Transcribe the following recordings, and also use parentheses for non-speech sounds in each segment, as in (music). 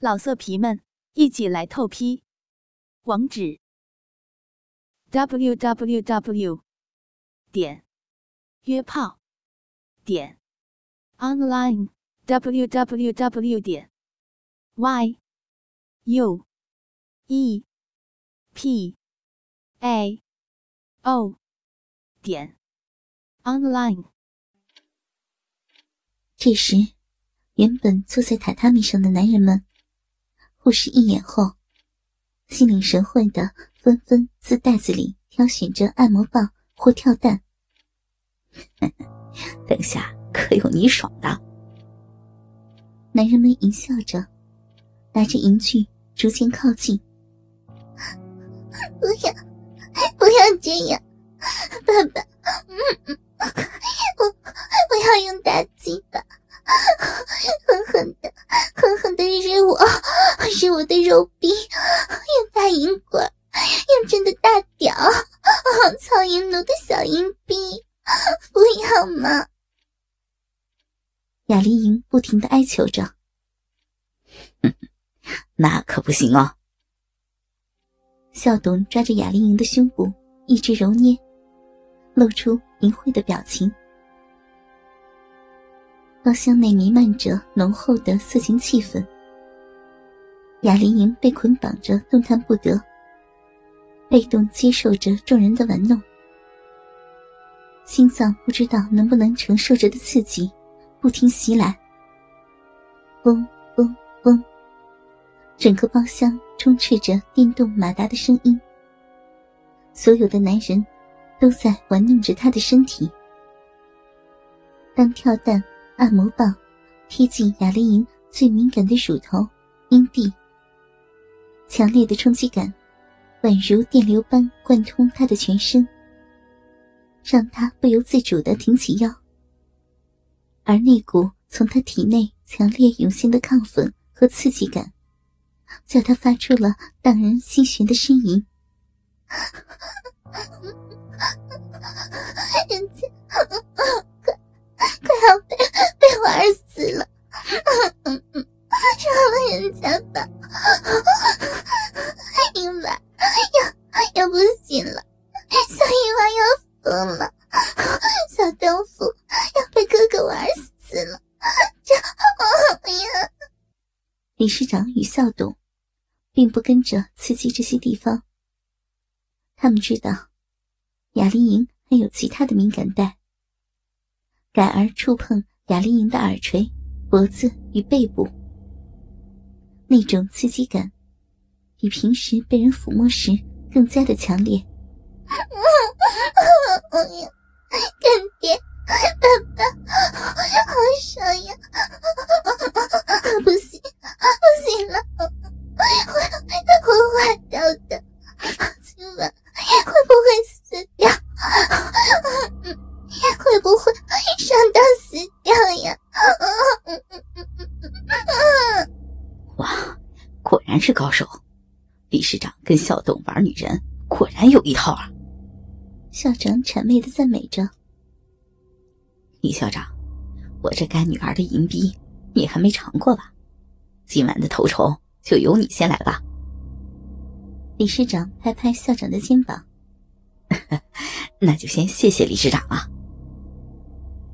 老色皮们，一起来透批！网址：w w w 点约炮点 online w w w 点 y u e p a o 点 online。这时，原本坐在榻榻米上的男人们。护士一眼后，心领神会的纷纷自袋子里挑选着按摩棒或跳蛋。(laughs) 等下可有你爽的！男人们淫笑着，拿着银具逐渐靠近。(laughs) 不要，不要这样，爸爸，嗯 (laughs) 我我要用大鸡巴。狠狠的，狠狠的日我，日我的肉壁，用大银管，用真的大屌，操淫奴的小银逼，不要嘛？雅丽莹不停的哀求着。那可不行哦。孝董抓着雅丽莹的胸部，一直揉捏，露出淫秽的表情。包厢内弥漫着浓厚的色情气氛，雅玲莹被捆绑着动弹不得，被动接受着众人的玩弄，心脏不知道能不能承受着的刺激，不停袭来。嗡嗡嗡，整个包厢充斥着电动马达的声音，所有的男人都在玩弄着她的身体。当跳蛋。按摩棒贴近雅丽莹最敏感的乳头、阴蒂，强烈的冲击感宛如电流般贯通她的全身，让她不由自主的挺起腰。而那股从她体内强烈涌现的亢奋和刺激感，叫她发出了荡人心弦的呻吟。理事长与校董并不跟着刺激这些地方，他们知道雅丽莹还有其他的敏感带。改而触碰雅丽莹的耳垂、脖子与背部，那种刺激感比平时被人抚摸时更加的强烈。干爹，爸爸，好爽呀！(laughs) 不行，不行了，会会坏掉的，今晚会不会死掉？会不会？伤到死掉呀！(laughs) 哇，果然是高手！理事长跟校董玩女人，果然有一套啊！校长谄媚的赞美着。李校长，我这干女儿的银逼，你还没尝过吧？今晚的头筹就由你先来吧。理事长拍拍校长的肩膀，(laughs) 那就先谢谢理事长了。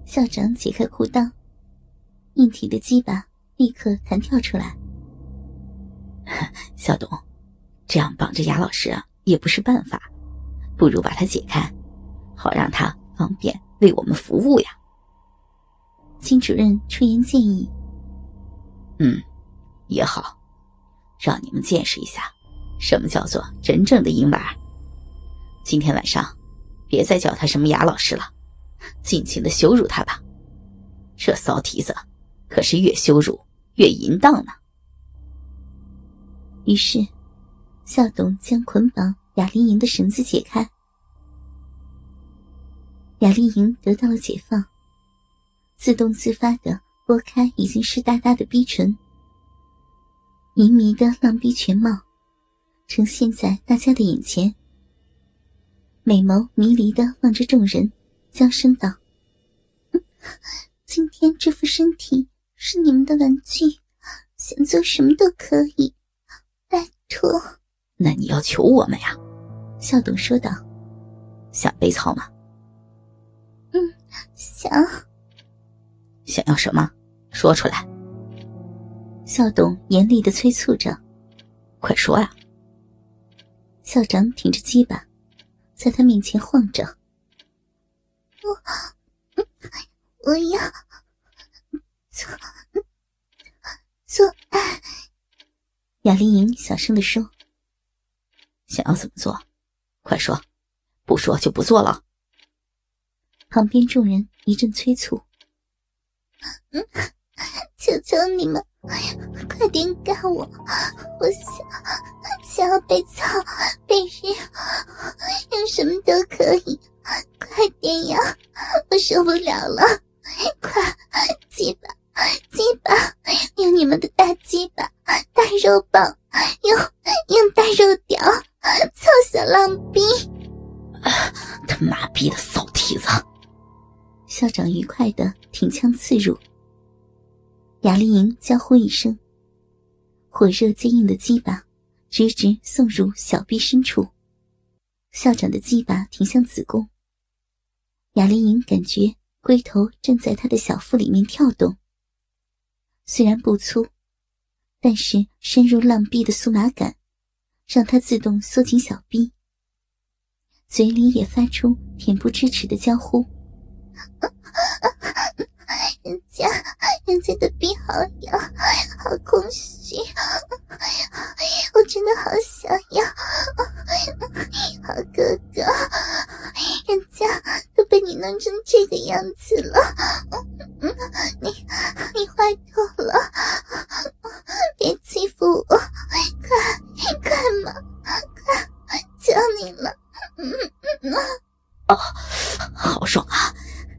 校长解开裤裆，硬挺的鸡巴立刻弹跳出来。(laughs) 校董，这样绑着雅老师也不是办法，不如把它解开，好让他方便为我们服务呀。金主任出言建议：“嗯，也好，让你们见识一下什么叫做真正的婴娃。今天晚上，别再叫他什么雅老师了。”尽情的羞辱他吧，这骚蹄子可是越羞辱越淫荡呢。于是，校董将捆绑雅丽莹的绳子解开，雅丽莹得到了解放，自动自发的拨开已经湿哒哒的逼唇，迷迷的浪逼全貌呈现在大家的眼前，美眸迷离的望着众人。娇声道：“ (laughs) 今天这副身体是你们的玩具，想做什么都可以，拜托。那你要求我们呀？笑董说道。想被操吗？嗯，想。想要什么？说出来。校董严厉的催促着：“快说呀！”校长挺着鸡巴，在他面前晃着。我，我要做做爱。雅丽莹小声的说：“想要怎么做？快说，不说就不做了。”旁边众人一阵催促：“嗯，(laughs) 求求你们，快点干我！我想想要被操、被日，用什么都可以。”快点呀！我受不了了！快，鸡巴，鸡巴，用你们的大鸡巴、大肉棒，用用大肉屌，操小浪逼！他妈逼的骚蹄子！校长愉快的挺枪刺入，雅丽莹娇呼一声，火热坚硬的鸡巴直直送入小臂深处。校长的鸡巴挺向子宫。雅丽莹感觉龟头正在她的小腹里面跳动，虽然不粗，但是深入浪壁的酥麻感，让她自动缩紧小臂，嘴里也发出恬不知耻的娇呼：“人家，人家的臂好痒，好空虚，我真的好想要，好哥哥，人家都。”被你弄成这个样子了，你你坏透了！别欺负我，快快嘛，快求你了！哦，好爽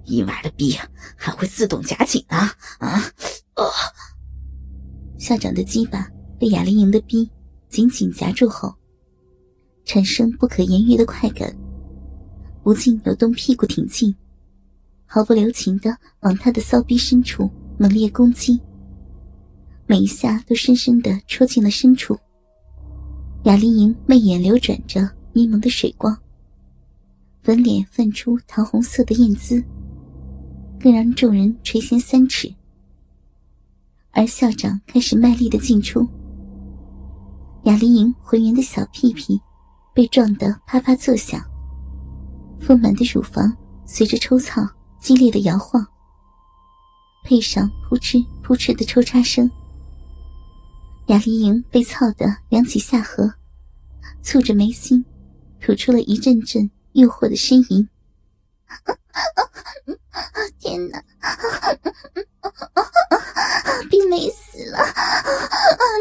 啊！意外的逼还会自动夹紧呢！啊，哦，校长的鸡巴被雅丽莹的逼紧紧夹住后，产生不可言喻的快感。不禁扭动屁股挺进，毫不留情的往他的骚逼深处猛烈攻击，每一下都深深的戳进了深处。雅丽莹媚眼流转着迷蒙的水光，粉脸泛出桃红色的艳姿，更让众人垂涎三尺。而校长开始卖力的进出，雅丽莹浑圆的小屁屁被撞得啪啪作响。丰满的乳房随着抽操激烈的摇晃，配上扑哧扑哧的抽插声，雅丽莹被操得扬起下颌，蹙着眉心，吐出了一阵阵诱惑的呻吟。(laughs) 天哪！逼美死了！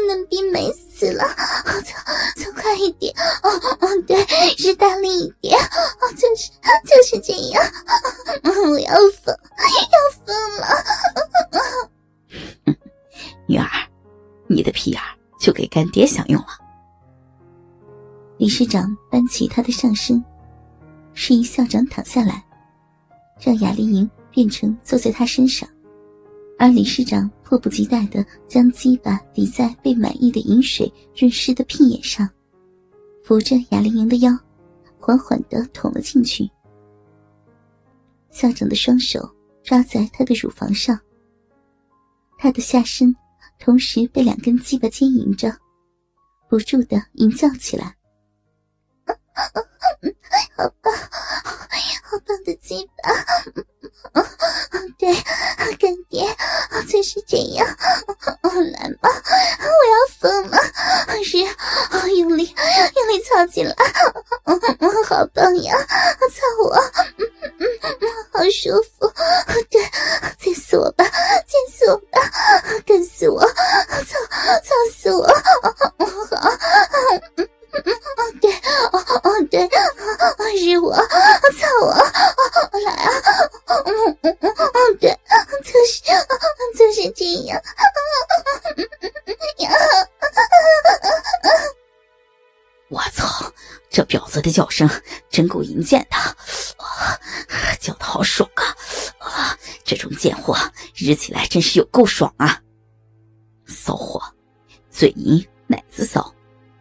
能逼美死了！走走快一点！哦哦，对，是大力一点！哦，就是就是这样！我要疯，要疯了！女儿，你的屁眼就给干爹享用了。理事长搬起他的上身，示意校长躺下来，让雅丽莹变成坐在他身上。而理事长迫不及待地将鸡巴抵在被满意的饮水润湿的屁眼上，扶着雅丽莹的腰，缓缓地捅了进去。校长的双手抓在她的乳房上，她的下身同时被两根鸡巴牵引着，不住地淫叫起来：“，(laughs) 我吧，再死我吧，干死我！操，操死我！好。对，哦哦对，是我，操我，来啊！嗯嗯嗯对，就是就是这样。我操，这婊子的叫声真够淫贱的，叫的好爽啊！啊，这种贱货日起来真是有够爽啊！骚货。嘴淫，奶子骚，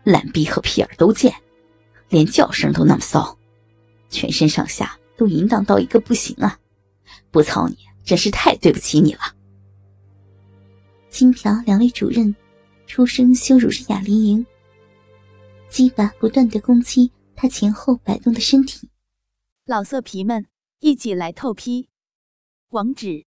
烂逼和屁眼都贱，连叫声都那么骚，全身上下都淫荡到一个不行啊！不操你，真是太对不起你了。金条两位主任出声羞辱着雅玲莹，鸡巴不断的攻击他前后摆动的身体。老色皮们，一起来透批！网址